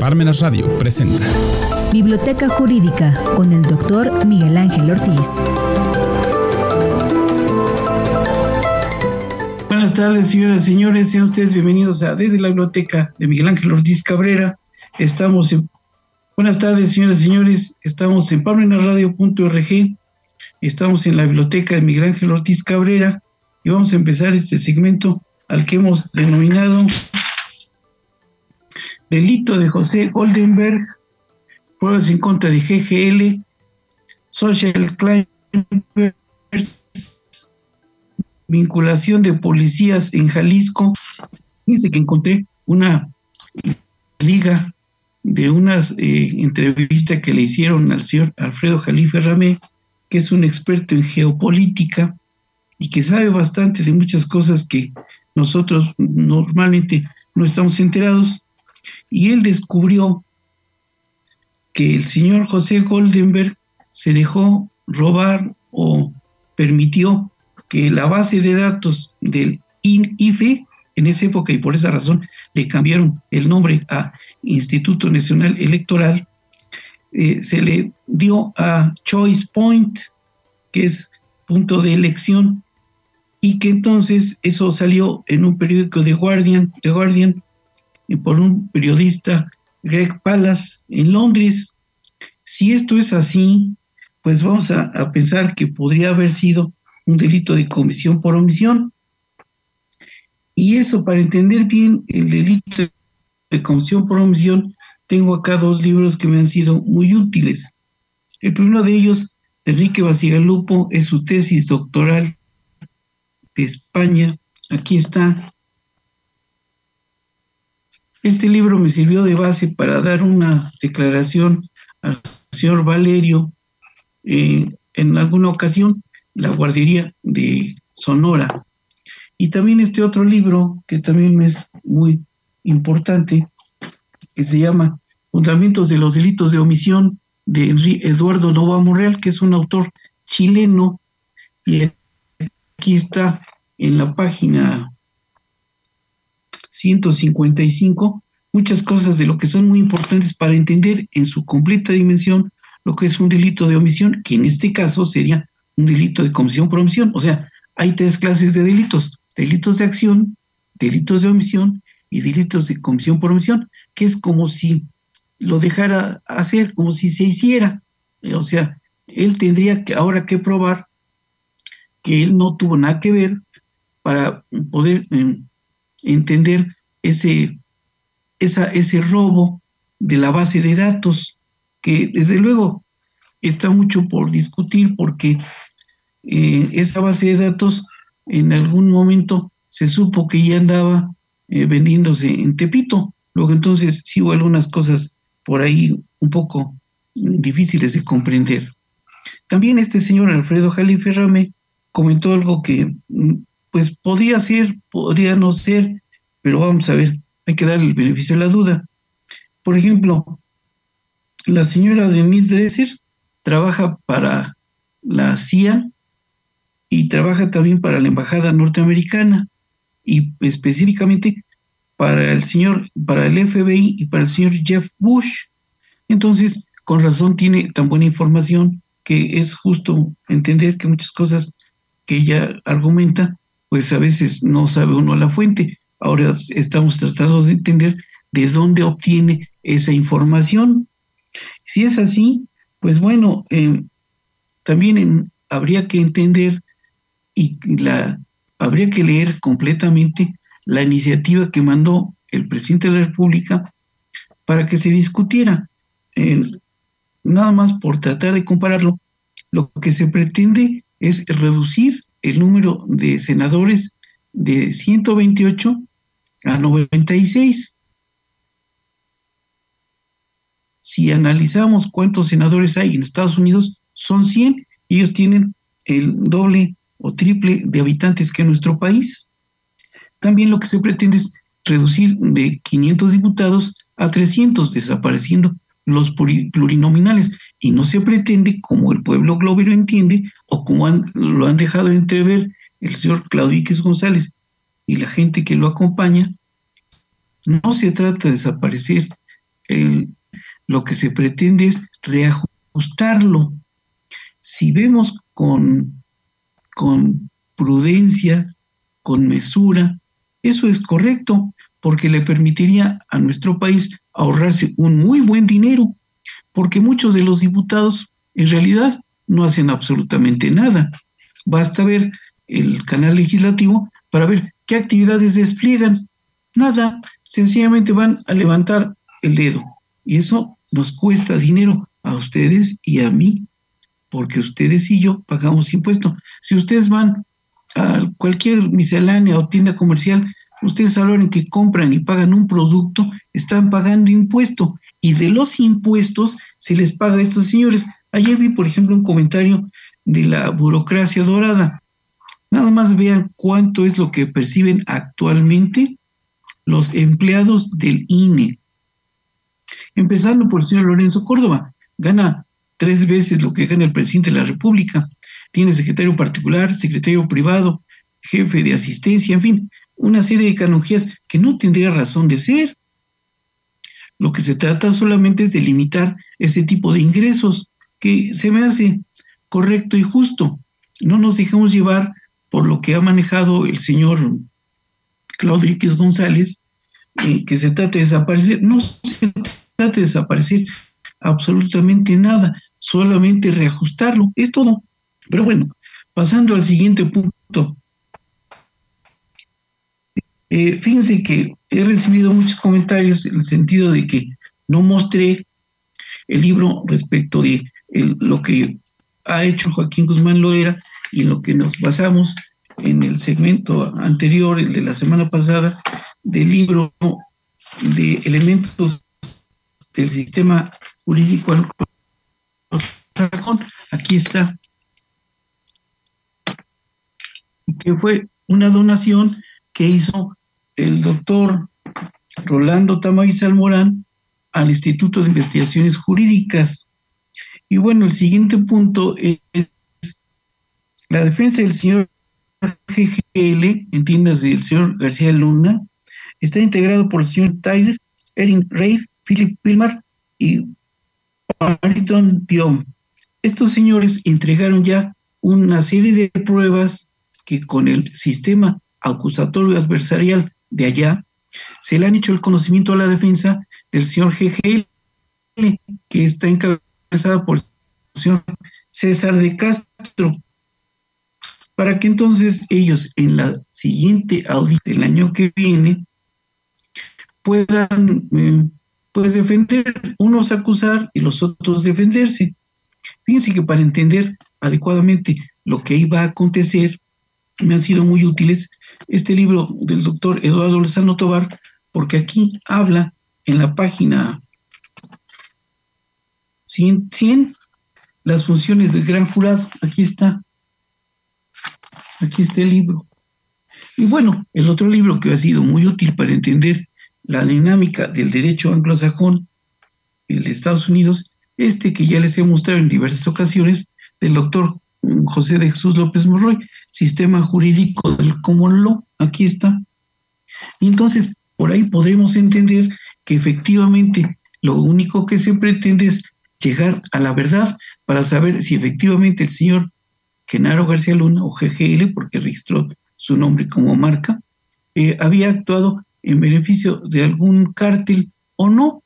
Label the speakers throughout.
Speaker 1: Parmenas Radio presenta
Speaker 2: Biblioteca Jurídica con el doctor Miguel Ángel Ortiz.
Speaker 3: Buenas tardes, señoras y señores. Sean ustedes bienvenidos a Desde la Biblioteca de Miguel Ángel Ortiz Cabrera. Estamos en. Buenas tardes, señoras y señores. Estamos en parmenasradio.org. Estamos en la Biblioteca de Miguel Ángel Ortiz Cabrera y vamos a empezar este segmento al que hemos denominado delito de José Goldenberg, pruebas en contra de GGL, social climbers, vinculación de policías en Jalisco. Fíjense que encontré una liga de unas eh, entrevistas que le hicieron al señor Alfredo Jalife Ramé, que es un experto en geopolítica y que sabe bastante de muchas cosas que nosotros normalmente no estamos enterados y él descubrió que el señor José Goldenberg se dejó robar o permitió que la base de datos del INIFE, en esa época y por esa razón le cambiaron el nombre a Instituto Nacional Electoral, eh, se le dio a Choice Point, que es punto de elección, y que entonces eso salió en un periódico de Guardian, de Guardian por un periodista, Greg Pallas, en Londres. Si esto es así, pues vamos a, a pensar que podría haber sido un delito de comisión por omisión. Y eso, para entender bien el delito de comisión por omisión, tengo acá dos libros que me han sido muy útiles. El primero de ellos, Enrique Basigalupo, es su tesis doctoral de España. Aquí está, este libro me sirvió de base para dar una declaración al señor Valerio eh, en alguna ocasión, la guardería de Sonora. Y también este otro libro, que también es muy importante, que se llama Fundamentos de los Delitos de Omisión, de Eduardo Nova Morreal, que es un autor chileno, y aquí está en la página 155, muchas cosas de lo que son muy importantes para entender en su completa dimensión lo que es un delito de omisión, que en este caso sería un delito de comisión por omisión. O sea, hay tres clases de delitos, delitos de acción, delitos de omisión y delitos de comisión por omisión, que es como si lo dejara hacer, como si se hiciera. O sea, él tendría que ahora que probar que él no tuvo nada que ver para poder em, entender ese, ese robo de la base de datos, que desde luego está mucho por discutir porque eh, esa base de datos en algún momento se supo que ya andaba eh, vendiéndose en Tepito. Luego entonces sí hubo algunas cosas por ahí un poco difíciles de comprender. También este señor Alfredo Jalife Rame comentó algo que mm, pues podría ser, podría no ser, pero vamos a ver, hay que darle el beneficio de la duda. Por ejemplo, la señora Denise Dresser trabaja para la CIA y trabaja también para la Embajada Norteamericana y específicamente para el señor, para el FBI y para el señor Jeff Bush. Entonces, con razón tiene tan buena información que es justo entender que muchas cosas que ella argumenta pues a veces no sabe uno la fuente. Ahora estamos tratando de entender de dónde obtiene esa información. Si es así, pues bueno, eh, también habría que entender y la habría que leer completamente la iniciativa que mandó el presidente de la República para que se discutiera. nada más por tratar de compararlo, lo que se pretende es reducir el número de senadores de 128 a 96. Si analizamos cuántos senadores hay en Estados Unidos, son 100. Ellos tienen el doble o triple de habitantes que nuestro país. También lo que se pretende es reducir de 500 diputados a 300, desapareciendo los plurinominales y no se pretende, como el pueblo globero entiende, o como lo han dejado entrever el señor Claudiques González y la gente que lo acompaña, no se trata de desaparecer lo que se pretende es reajustarlo. Si vemos con, con prudencia, con mesura, eso es correcto, porque le permitiría a nuestro país ahorrarse un muy buen dinero, porque muchos de los diputados en realidad no hacen absolutamente nada. Basta ver el canal legislativo para ver qué actividades despliegan. Nada, sencillamente van a levantar el dedo. Y eso nos cuesta dinero a ustedes y a mí, porque ustedes y yo pagamos impuesto. Si ustedes van a cualquier miscelánea o tienda comercial, ustedes a que compran y pagan un producto, están pagando impuesto. Y de los impuestos se les paga a estos señores. Ayer vi, por ejemplo, un comentario de la burocracia dorada. Nada más vean cuánto es lo que perciben actualmente los empleados del INE. Empezando por el señor Lorenzo Córdoba, gana tres veces lo que gana el presidente de la República. Tiene secretario particular, secretario privado, jefe de asistencia, en fin, una serie de canonjías que no tendría razón de ser. Lo que se trata solamente es de limitar ese tipo de ingresos, que se me hace correcto y justo. No nos dejemos llevar por lo que ha manejado el señor Claudio X González, eh, que se trata de desaparecer. No se trata de desaparecer absolutamente nada, solamente reajustarlo, es todo. Pero bueno, pasando al siguiente punto. Eh, fíjense que he recibido muchos comentarios en el sentido de que no mostré el libro respecto de lo que ha hecho Joaquín Guzmán Loera y en lo que nos basamos en el segmento anterior, el de la semana pasada, del libro de elementos del sistema jurídico aquí está, que fue una donación que hizo el doctor Rolando Tamay Salmorán al Instituto de Investigaciones Jurídicas. Y bueno, el siguiente punto es la defensa del señor GGL, entiendas del señor García Luna, está integrado por el señor Tyler, Erin Reid, Philip Pilmar y Barrington Diom. Estos señores entregaron ya una serie de pruebas que con el sistema acusatorio adversarial de allá se le han hecho el conocimiento a la defensa del señor GGL, que está encabezada por el señor César de Castro, para que entonces ellos en la siguiente audit del año que viene puedan eh, pues defender, unos acusar y los otros defenderse. Fíjense que para entender adecuadamente lo que iba a acontecer, me han sido muy útiles este libro del doctor Eduardo Lozano Tobar, porque aquí habla en la página 100, 100 las funciones del gran jurado. Aquí está. Aquí está el libro. Y bueno, el otro libro que ha sido muy útil para entender la dinámica del derecho anglosajón en Estados Unidos, este que ya les he mostrado en diversas ocasiones, del doctor José de Jesús López Morroy, Sistema Jurídico del Common Law, aquí está. Y entonces, por ahí podremos entender que efectivamente lo único que se pretende es llegar a la verdad para saber si efectivamente el señor Genaro García Luna, o GGL, porque registró su nombre como marca, eh, había actuado en beneficio de algún cártel o no,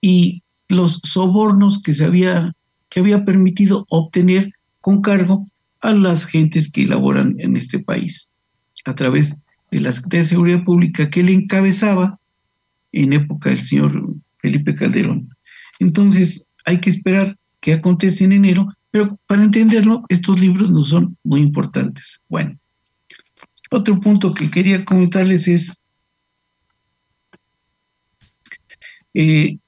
Speaker 3: y los sobornos que se había, que había permitido obtener con cargo a las gentes que laboran en este país, a través de la Secretaría de Seguridad Pública que le encabezaba en época del señor Felipe Calderón. Entonces, hay que esperar qué acontece en enero, pero para entenderlo, estos libros no son muy importantes. Bueno, otro punto que quería comentarles es Eh,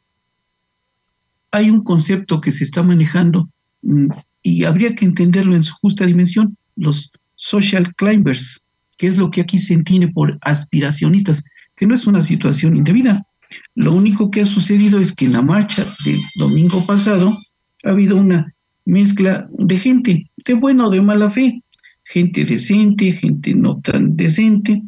Speaker 3: hay un concepto que se está manejando mm, y habría que entenderlo en su justa dimensión, los social climbers, que es lo que aquí se entiende por aspiracionistas, que no es una situación indebida. Lo único que ha sucedido es que en la marcha del domingo pasado ha habido una mezcla de gente, de buena o de mala fe, gente decente, gente no tan decente,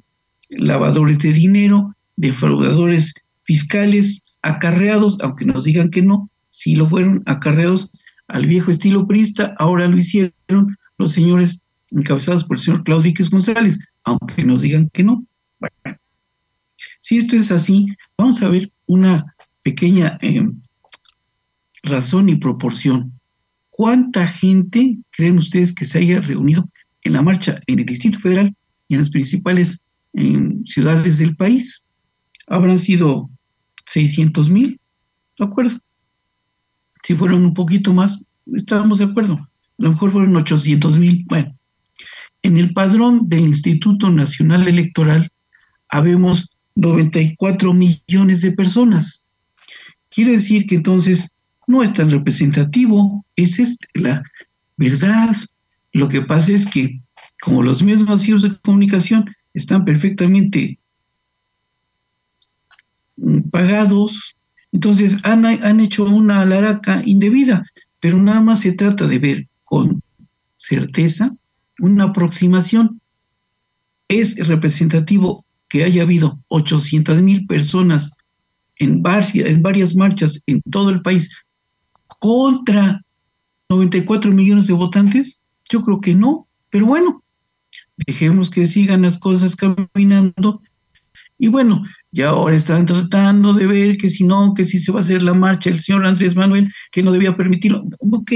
Speaker 3: lavadores de dinero, defraudadores fiscales, acarreados, aunque nos digan que no, sí lo fueron acarreados al viejo estilo priista, ahora lo hicieron los señores encabezados por el señor Claudio González, aunque nos digan que no. Bueno, si esto es así, vamos a ver una pequeña eh, razón y proporción. ¿Cuánta gente creen ustedes que se haya reunido en la marcha en el Distrito Federal y en las principales ciudades del país? Habrán sido 600 mil, ¿de acuerdo? Si fueron un poquito más, estábamos de acuerdo. A lo mejor fueron 800 mil. Bueno, en el padrón del Instituto Nacional Electoral habemos 94 millones de personas. Quiere decir que entonces no es tan representativo, esa es la verdad. Lo que pasa es que como los mismos masivos de comunicación están perfectamente mm, pagados, entonces han, han hecho una laraca indebida, pero nada más se trata de ver con certeza una aproximación. Es representativo que haya habido 800 mil personas en varias, en varias marchas en todo el país contra 94 millones de votantes? Yo creo que no, pero bueno, dejemos que sigan las cosas caminando. Y bueno, ya ahora están tratando de ver que si no, que si se va a hacer la marcha el señor Andrés Manuel, que no debía permitirlo. Ok,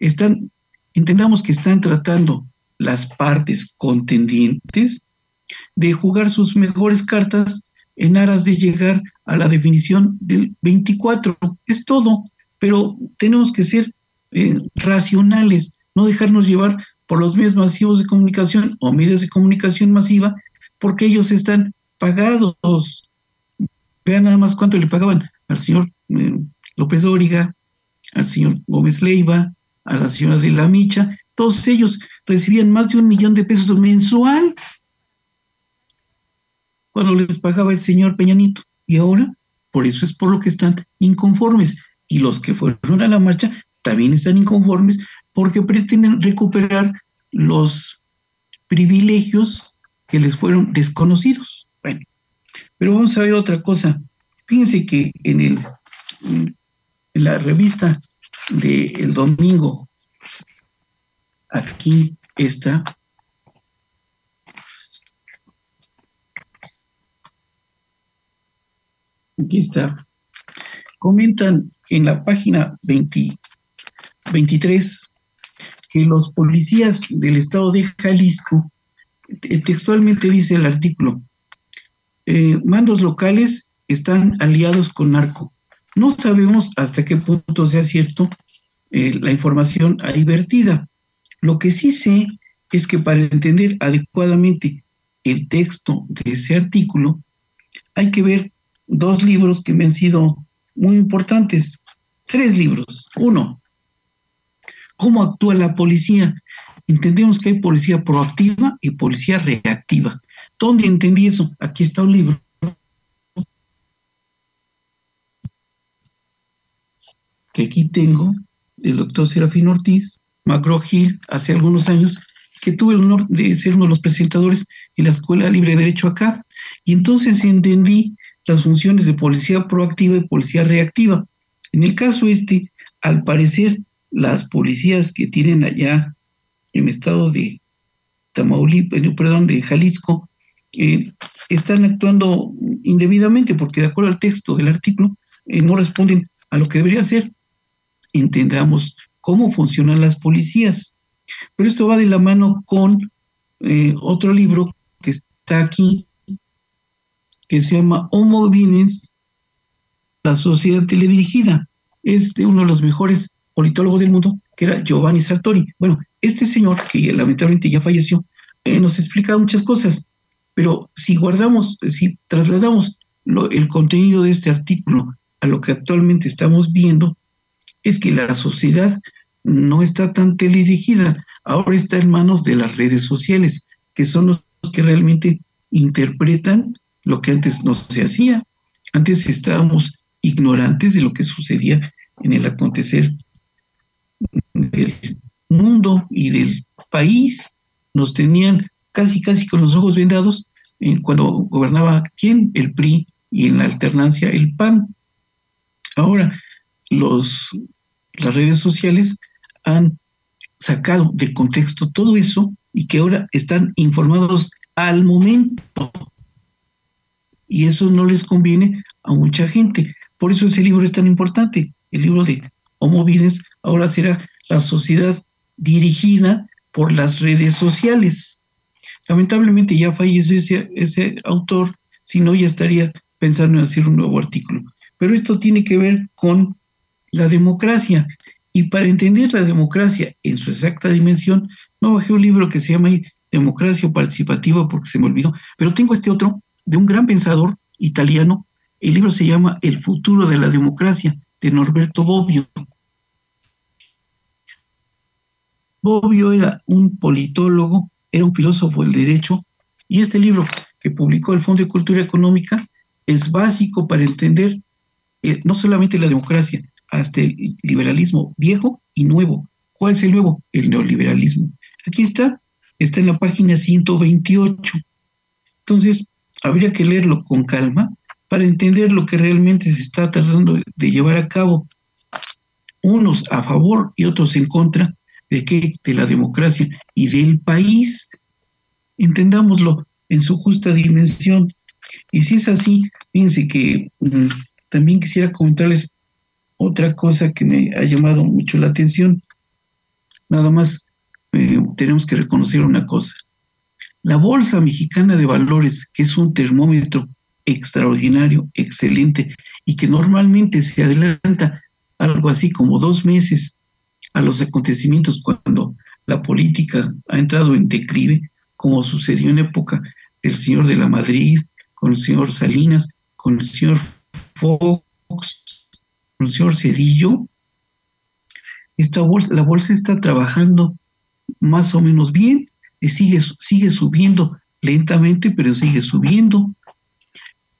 Speaker 3: están, entendamos que están tratando las partes contendientes de jugar sus mejores cartas en aras de llegar a la definición del 24. Es todo, pero tenemos que ser eh, racionales, no dejarnos llevar por los medios masivos de comunicación o medios de comunicación masiva, porque ellos están pagados. Vean nada más cuánto le pagaban al señor eh, López Óriga, al señor Gómez Leiva, a la señora de la Micha, todos ellos recibían más de un millón de pesos mensual cuando les pagaba el señor Peñanito. Y ahora, por eso es por lo que están inconformes. Y los que fueron a la marcha también están inconformes porque pretenden recuperar los privilegios que les fueron desconocidos. Pero vamos a ver otra cosa. Fíjense que en, el, en la revista del domingo, aquí está, aquí está, comentan en la página 23 que los policías del estado de Jalisco, textualmente dice el artículo, eh, mandos locales están aliados con narco. No sabemos hasta qué punto sea cierto eh, la información ahí vertida. Lo que sí sé es que para entender adecuadamente el texto de ese artículo, hay que ver dos libros que me han sido muy importantes. Tres libros. Uno, ¿cómo actúa la policía? Entendemos que hay policía proactiva y policía reactiva. ¿Dónde entendí eso? Aquí está un libro. Que aquí tengo, del doctor Serafín Ortiz, Macro Gil, hace algunos años, que tuve el honor de ser uno de los presentadores en la Escuela Libre de Derecho acá. Y entonces entendí las funciones de policía proactiva y policía reactiva. En el caso este, al parecer, las policías que tienen allá en el estado de Tamaulipas, eh, perdón, de Jalisco, eh, están actuando indebidamente porque de acuerdo al texto del artículo eh, no responden a lo que debería ser. Entendamos cómo funcionan las policías. Pero esto va de la mano con otro libro que está aquí, que se llama Homo Vines, la sociedad teledirigida. Es de uno de los mejores politólogos del mundo, que era Giovanni Sartori. Bueno, este señor, que lamentablemente ya falleció, eh, nos explica muchas cosas, pero si guardamos, si trasladamos el contenido de este artículo a lo que actualmente estamos viendo, es que la sociedad no está tan teledirigida, ahora está en manos de las redes sociales, que son los que realmente interpretan lo que antes no se hacía. Antes estábamos ignorantes de lo que sucedía en el acontecer del mundo y del país. Nos tenían casi, casi con los ojos vendados cuando gobernaba quién, el PRI, y en la alternancia el PAN. Ahora, los, las redes sociales han sacado de contexto todo eso y que ahora están informados al momento. Y eso no les conviene a mucha gente. Por eso ese libro es tan importante. El libro de Homo Bienes ahora será la sociedad dirigida por las redes sociales. Lamentablemente ya falleció ese, autor, si no ya estaría pensando en hacer un nuevo artículo. Pero esto tiene que ver con la democracia. Y para entender la democracia en su exacta dimensión, no bajé un libro que se llama Democracia Participativa porque se me olvidó, pero tengo este otro de un gran pensador italiano. El libro se llama El futuro de la democracia, de Norberto Bobbio. Bobbio era un politólogo, era un filósofo del derecho, y este libro que publicó el Fondo de Cultura Económica es básico para entender eh, no solamente la democracia, hasta el liberalismo viejo y nuevo. ¿Cuál es el nuevo? El neoliberalismo. Aquí está, está en la página 128. Entonces, habría que leerlo con calma para entender lo que realmente se está tratando de llevar a cabo. Unos a favor y otros en contra de qué? De la democracia y del país. Entendámoslo en su justa dimensión. Y si es así, fíjense que mm, también quisiera comentarles otra cosa que me ha llamado mucho la atención. Nada más eh, tenemos que reconocer una cosa. La Bolsa Mexicana de Valores, que es un termómetro extraordinario, excelente, y que normalmente se adelanta algo así como dos meses a los acontecimientos cuando la política ha entrado en declive, como sucedió en época del señor de la Madrid, con el señor Salinas, con el señor Fox, con el señor Cedillo, esta bolsa, la bolsa está trabajando más o menos bien, y sigue, sigue subiendo lentamente, pero sigue subiendo.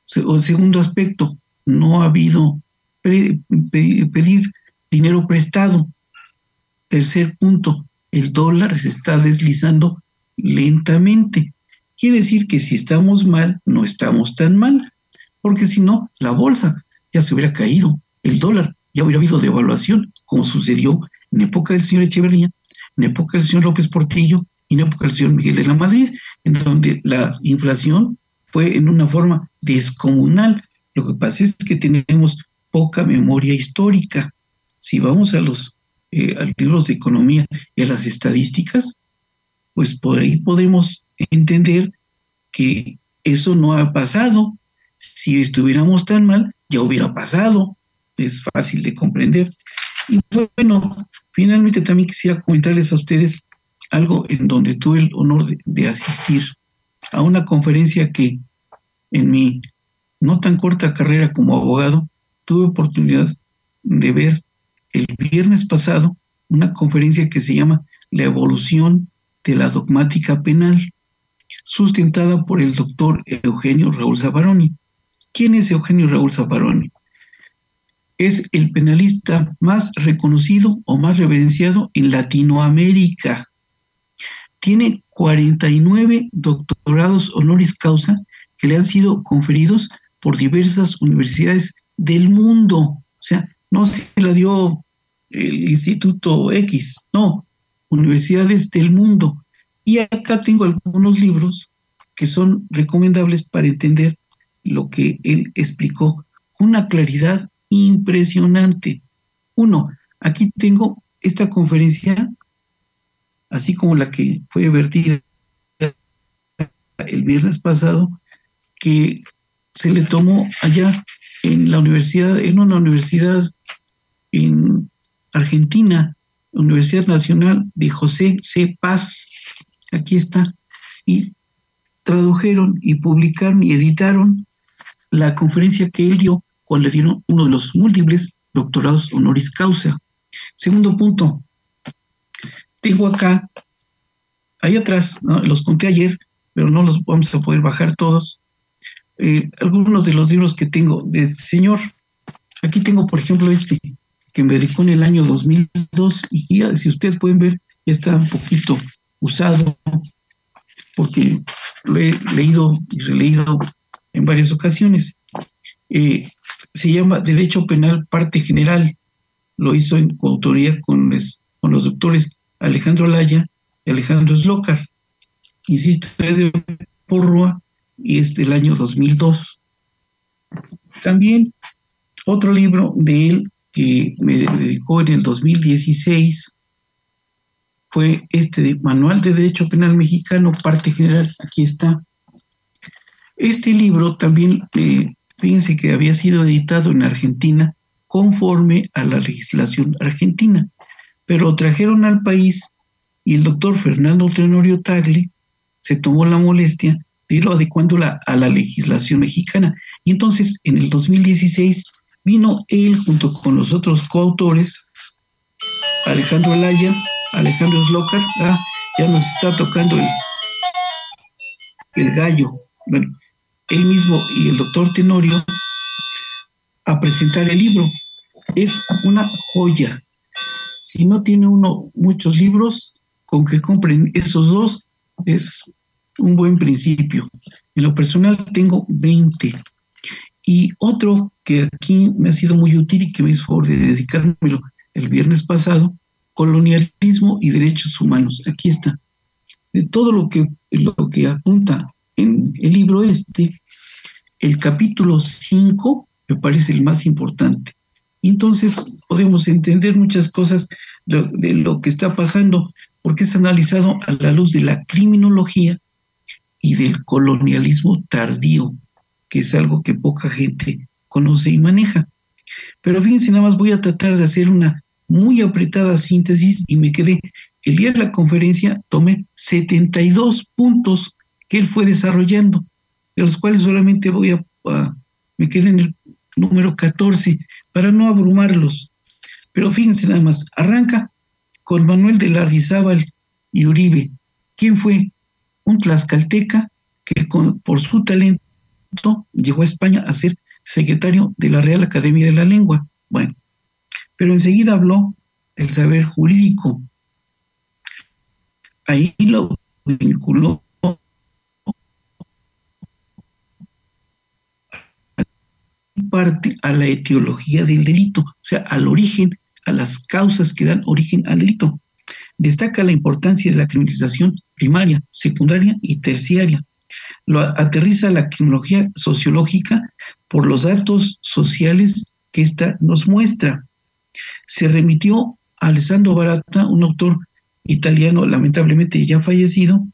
Speaker 3: Segundo aspecto, no ha habido pedir dinero prestado. Tercer punto, el dólar se está deslizando lentamente. Quiere decir que si estamos mal, no estamos tan mal, porque si no, la bolsa ya se hubiera caído, el dólar ya hubiera habido devaluación, como sucedió en época del señor Echeverría, en época del señor López Portillo y en época del señor Miguel de la Madrid, en donde la inflación fue en una forma descomunal. Lo que pasa es que tenemos poca memoria histórica. Si vamos a los eh, libros de economía y a las estadísticas, pues por ahí podemos entender que eso no ha pasado. Si estuviéramos tan mal, ya hubiera pasado. Es fácil de comprender. Y bueno, finalmente también quisiera comentarles a ustedes algo en donde tuve el honor de, asistir a una conferencia que en mi no tan corta carrera como abogado tuve oportunidad de ver el viernes pasado una conferencia que se llama La evolución de la dogmática penal, sustentada por el doctor Eugenio Raúl Zaparoni. ¿Quién es Eugenio Raúl Zaparoni? es el penalista más reconocido o más reverenciado en Latinoamérica. Tiene 49 doctorados honoris causa que le han sido conferidos por diversas universidades del mundo. O sea, no se la dio el Instituto X, no, universidades del mundo. Y acá tengo algunos libros que son recomendables para entender lo que él explicó con una claridad impresionante. Uno, aquí tengo esta conferencia, así como la que fue vertida el viernes pasado, que se le tomó allá en la universidad, en una universidad en Argentina, Universidad Nacional de José C. Paz, aquí está, y tradujeron y publicaron y editaron la conferencia que él dio cuando le dieron uno de los múltiples doctorados honoris causa. Segundo punto, tengo acá, ahí atrás, los conté ayer, pero no los vamos a poder bajar todos, eh, algunos de los libros que tengo de señor. Aquí tengo, por ejemplo, este, que me dedicó en el año 2002, y si ustedes pueden ver, ya está un poquito usado, porque lo he leído y releído en varias ocasiones. Eh, se llama Derecho Penal Parte General. Lo hizo en coautoría con, con los doctores Alejandro Laya y Alejandro Slocar. Insisto, es de Porrua y es del año 2002. También otro libro de él que me dedicó en el 2016 fue este de Manual de Derecho Penal Mexicano, parte general, aquí está. Este libro también, eh, fíjense que había sido editado en Argentina conforme a la legislación argentina, pero trajeron al país y el doctor Fernando Tenorio Tagle se tomó la molestia de irlo adecuando a la legislación mexicana. Y entonces, en el 2016, vino él junto con los otros coautores, Alejandro Alaya, Alejandro Slocar, ah, ya nos está tocando el, el gallo, bueno, él mismo y el doctor Tenorio, a presentar el libro. Es una joya. Si no tiene uno muchos libros, con que compren esos dos es un buen principio. En lo personal tengo 20. Y otro que aquí me ha sido muy útil y que me hizo favor de dedicármelo el viernes pasado, colonialismo y derechos humanos. Aquí está. De todo lo que, lo que apunta en el libro este, el capítulo 5 me parece el más importante. Entonces podemos entender muchas cosas de, de lo que está pasando, porque es analizado a la luz de la criminología y del colonialismo tardío, que es algo que poca gente conoce y maneja. Pero fíjense, nada más voy a tratar de hacer una muy apretada síntesis y me quedé, el día de la conferencia tomé 72 puntos que él fue desarrollando, de los cuales solamente voy a, me quedé en el número 14 para no abrumarlos. Pero fíjense nada más, arranca con Manuel de Lardizábal y Uribe. ¿Quién fue? Un tlaxcalteca que por su talento llegó a España a ser secretario de la Real Academia de la Lengua. Bueno, pero enseguida habló del saber jurídico. Ahí lo vinculó parte a la etiología del delito, o sea, al origen, a las causas que dan origen al delito. Destaca la importancia de la criminalización primaria, secundaria y terciaria. Lo aterriza la criminología sociológica por los datos sociales que ésta nos muestra. Se remitió a Alessandro Barata, un autor italiano lamentablemente ya fallecido,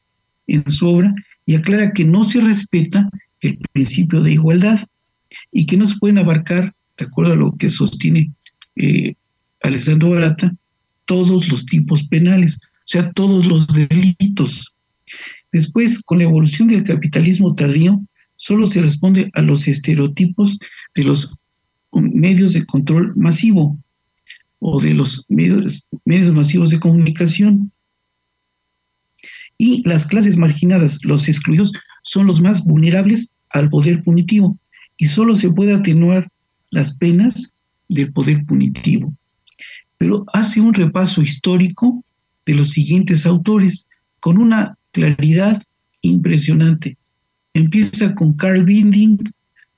Speaker 3: en su obra, y aclara que no se respeta el principio de igualdad y que no se pueden abarcar, de acuerdo a lo que sostiene eh, Alessandro Barata, todos los tipos penales, o sea, todos los delitos. Después, con la evolución del capitalismo tardío, solo se responde a los estereotipos de los medios de control masivo o de los medios, medios masivos de comunicación. Y las clases marginadas, los excluidos, son los más vulnerables al poder punitivo y solo se puede atenuar las penas del poder punitivo. Pero hace un repaso histórico de los siguientes autores con una claridad impresionante. Empieza con Carl Binding,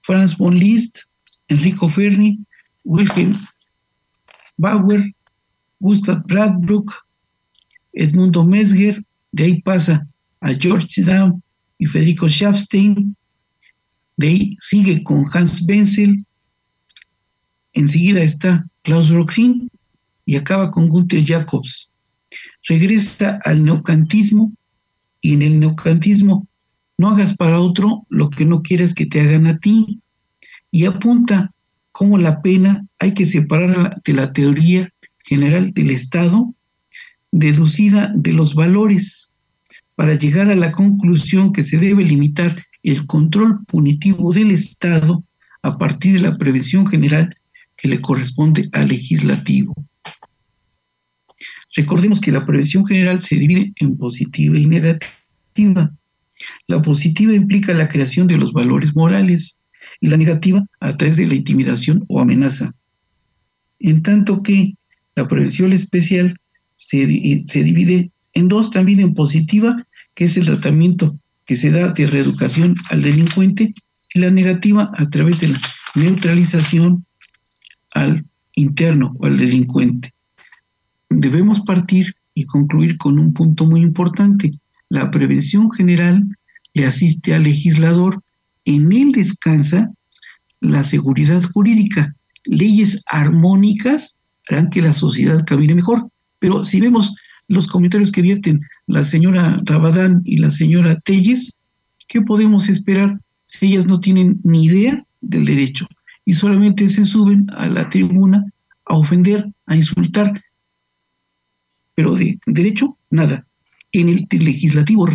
Speaker 3: Franz von Liszt, Enrico Fermi, Wilhelm Bauer, Gustav Bradbrook, Edmundo Mesger, de ahí pasa a George Down y Federico Schaffstein, de ahí sigue con Hans Benzel, enseguida está Klaus Roxin y acaba con Gunther Jacobs. Regresa al neocantismo y en el neocantismo no hagas para otro lo que no quieras que te hagan a ti. Y apunta cómo la pena hay que separar de la teoría general del Estado deducida de los valores para llegar a la conclusión que se debe limitar el control punitivo del Estado a partir de la prevención general que le corresponde al legislativo. Recordemos que la prevención general se divide en positiva y negativa. La positiva implica la creación de los valores morales y la negativa a través de la intimidación o amenaza. En tanto que la prevención especial se, se divide en dos, también en positiva, que es el tratamiento que se da de reeducación al delincuente, y la negativa a través de la neutralización al interno o al delincuente. Debemos partir y concluir con un punto muy importante. La prevención general le asiste al legislador, en él descansa la seguridad jurídica. Leyes armónicas harán que la sociedad camine mejor. Pero si vemos los comentarios que vierten la señora Rabadán y la señora Telles, ¿qué podemos esperar si ellas no tienen ni idea del derecho y solamente se suben a la tribuna a ofender, a insultar? Pero de derecho, nada. En el legislativo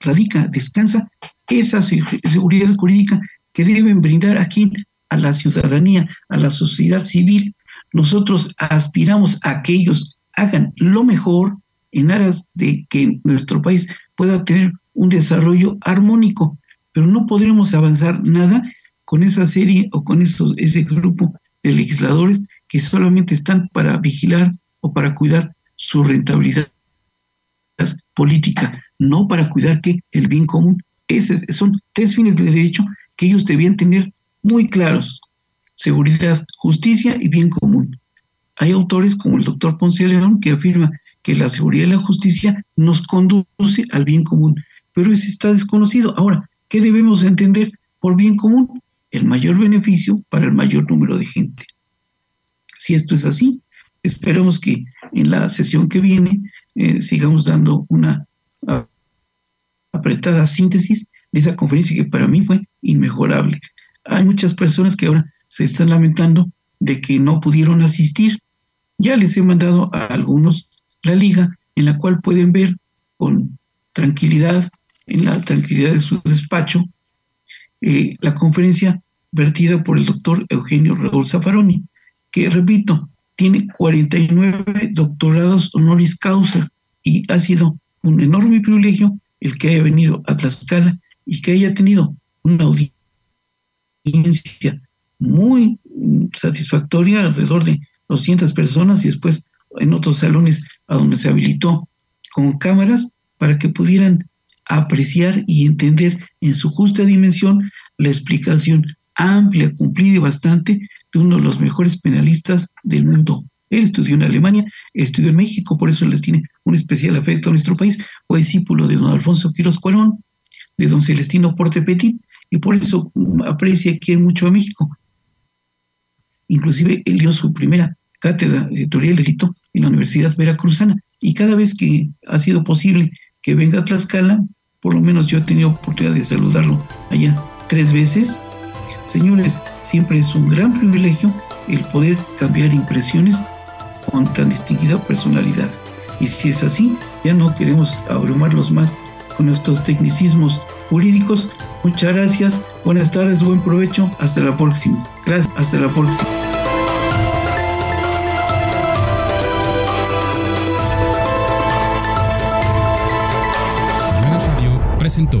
Speaker 3: radica, descansa esa seguridad jurídica que deben brindar aquí a la ciudadanía, a la sociedad civil. Nosotros aspiramos a que ellos hagan lo mejor en aras de que nuestro país pueda tener un desarrollo armónico, pero no podremos avanzar nada con esa serie o con esos, ese grupo de legisladores que solamente están para vigilar o para cuidar su rentabilidad política, no para cuidar que el bien común. Esos son tres fines de derecho que ellos debían tener muy claros. Seguridad, justicia y bien común. Hay autores como el doctor Ponce León que afirma que la seguridad y la justicia nos conduce al bien común, pero ese está desconocido. Ahora, ¿qué debemos entender por bien común? El mayor beneficio para el mayor número de gente. Si esto es así, esperamos que en la sesión que viene eh, sigamos dando una apretada síntesis de esa conferencia que para mí fue inmejorable. Hay muchas personas que ahora se están lamentando de que no pudieron asistir. Ya les he mandado a algunos la liga en la cual pueden ver con tranquilidad, en la tranquilidad de su despacho, eh, la conferencia vertida por el doctor Eugenio Raúl Zaffaroni, que repito, tiene 49 doctorados honoris causa y ha sido un enorme privilegio el que haya venido a Tlaxcala y que haya tenido una audiencia muy satisfactoria, alrededor de 200 personas y después en otros salones a donde se habilitó con cámaras para que pudieran apreciar y entender en su justa dimensión la explicación amplia, cumplida y bastante de uno de los mejores penalistas del mundo. Él estudió en Alemania, estudió en México, por eso le tiene un especial afecto a nuestro país. Fue discípulo de don Alfonso Quiroz Cuarón, de don Celestino Porte Petit, y por eso aprecia y mucho a México. Inclusive él dio su primera cátedra de teoría del delito en la Universidad Veracruzana, y cada vez que ha sido posible que venga a Tlaxcala, por lo menos yo he tenido oportunidad de saludarlo allá tres veces, Señores, siempre es un gran privilegio el poder cambiar impresiones con tan distinguida personalidad. Y si es así, ya no queremos abrumarlos más con nuestros tecnicismos jurídicos. Muchas gracias, buenas tardes, buen provecho, hasta la próxima. Gracias, hasta la próxima.
Speaker 2: presentó